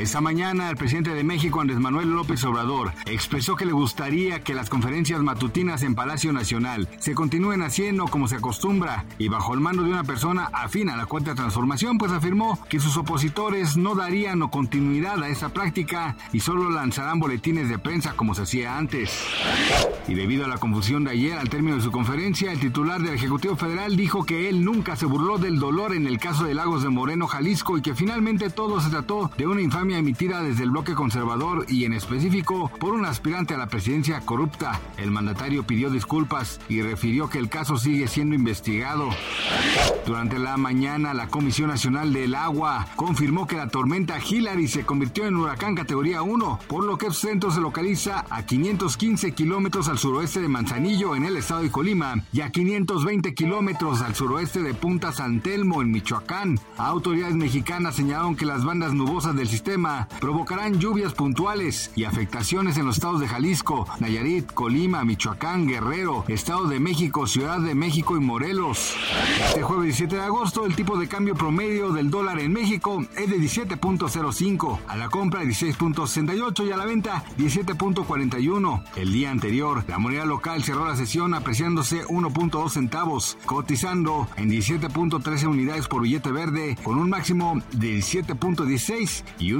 Esta mañana, el presidente de México, Andrés Manuel López Obrador, expresó que le gustaría que las conferencias matutinas en Palacio Nacional se continúen haciendo como se acostumbra y bajo el mando de una persona afín a la cuarta transformación, pues afirmó que sus opositores no darían o continuidad a esa práctica y solo lanzarán boletines de prensa como se hacía antes. Y debido a la confusión de ayer al término de su conferencia, el titular del Ejecutivo Federal dijo que él nunca se burló del dolor en el caso de Lagos de Moreno, Jalisco, y que finalmente todo se trató de una infamia emitida desde el bloque conservador y en específico por un aspirante a la presidencia corrupta. El mandatario pidió disculpas y refirió que el caso sigue siendo investigado. Durante la mañana, la Comisión Nacional del Agua confirmó que la tormenta Hillary se convirtió en huracán categoría 1, por lo que el centro se localiza a 515 kilómetros al suroeste de Manzanillo, en el estado de Colima, y a 520 kilómetros al suroeste de Punta San Telmo, en Michoacán. Autoridades mexicanas señalaron que las bandas nubosas del sistema provocarán lluvias puntuales y afectaciones en los estados de Jalisco, Nayarit, Colima, Michoacán, Guerrero, Estado de México, Ciudad de México y Morelos. Este jueves 17 de agosto el tipo de cambio promedio del dólar en México es de 17.05, a la compra 16.68 y a la venta 17.41. El día anterior, la moneda local cerró la sesión apreciándose 1.2 centavos, cotizando en 17.13 unidades por billete verde, con un máximo de 17.16 y un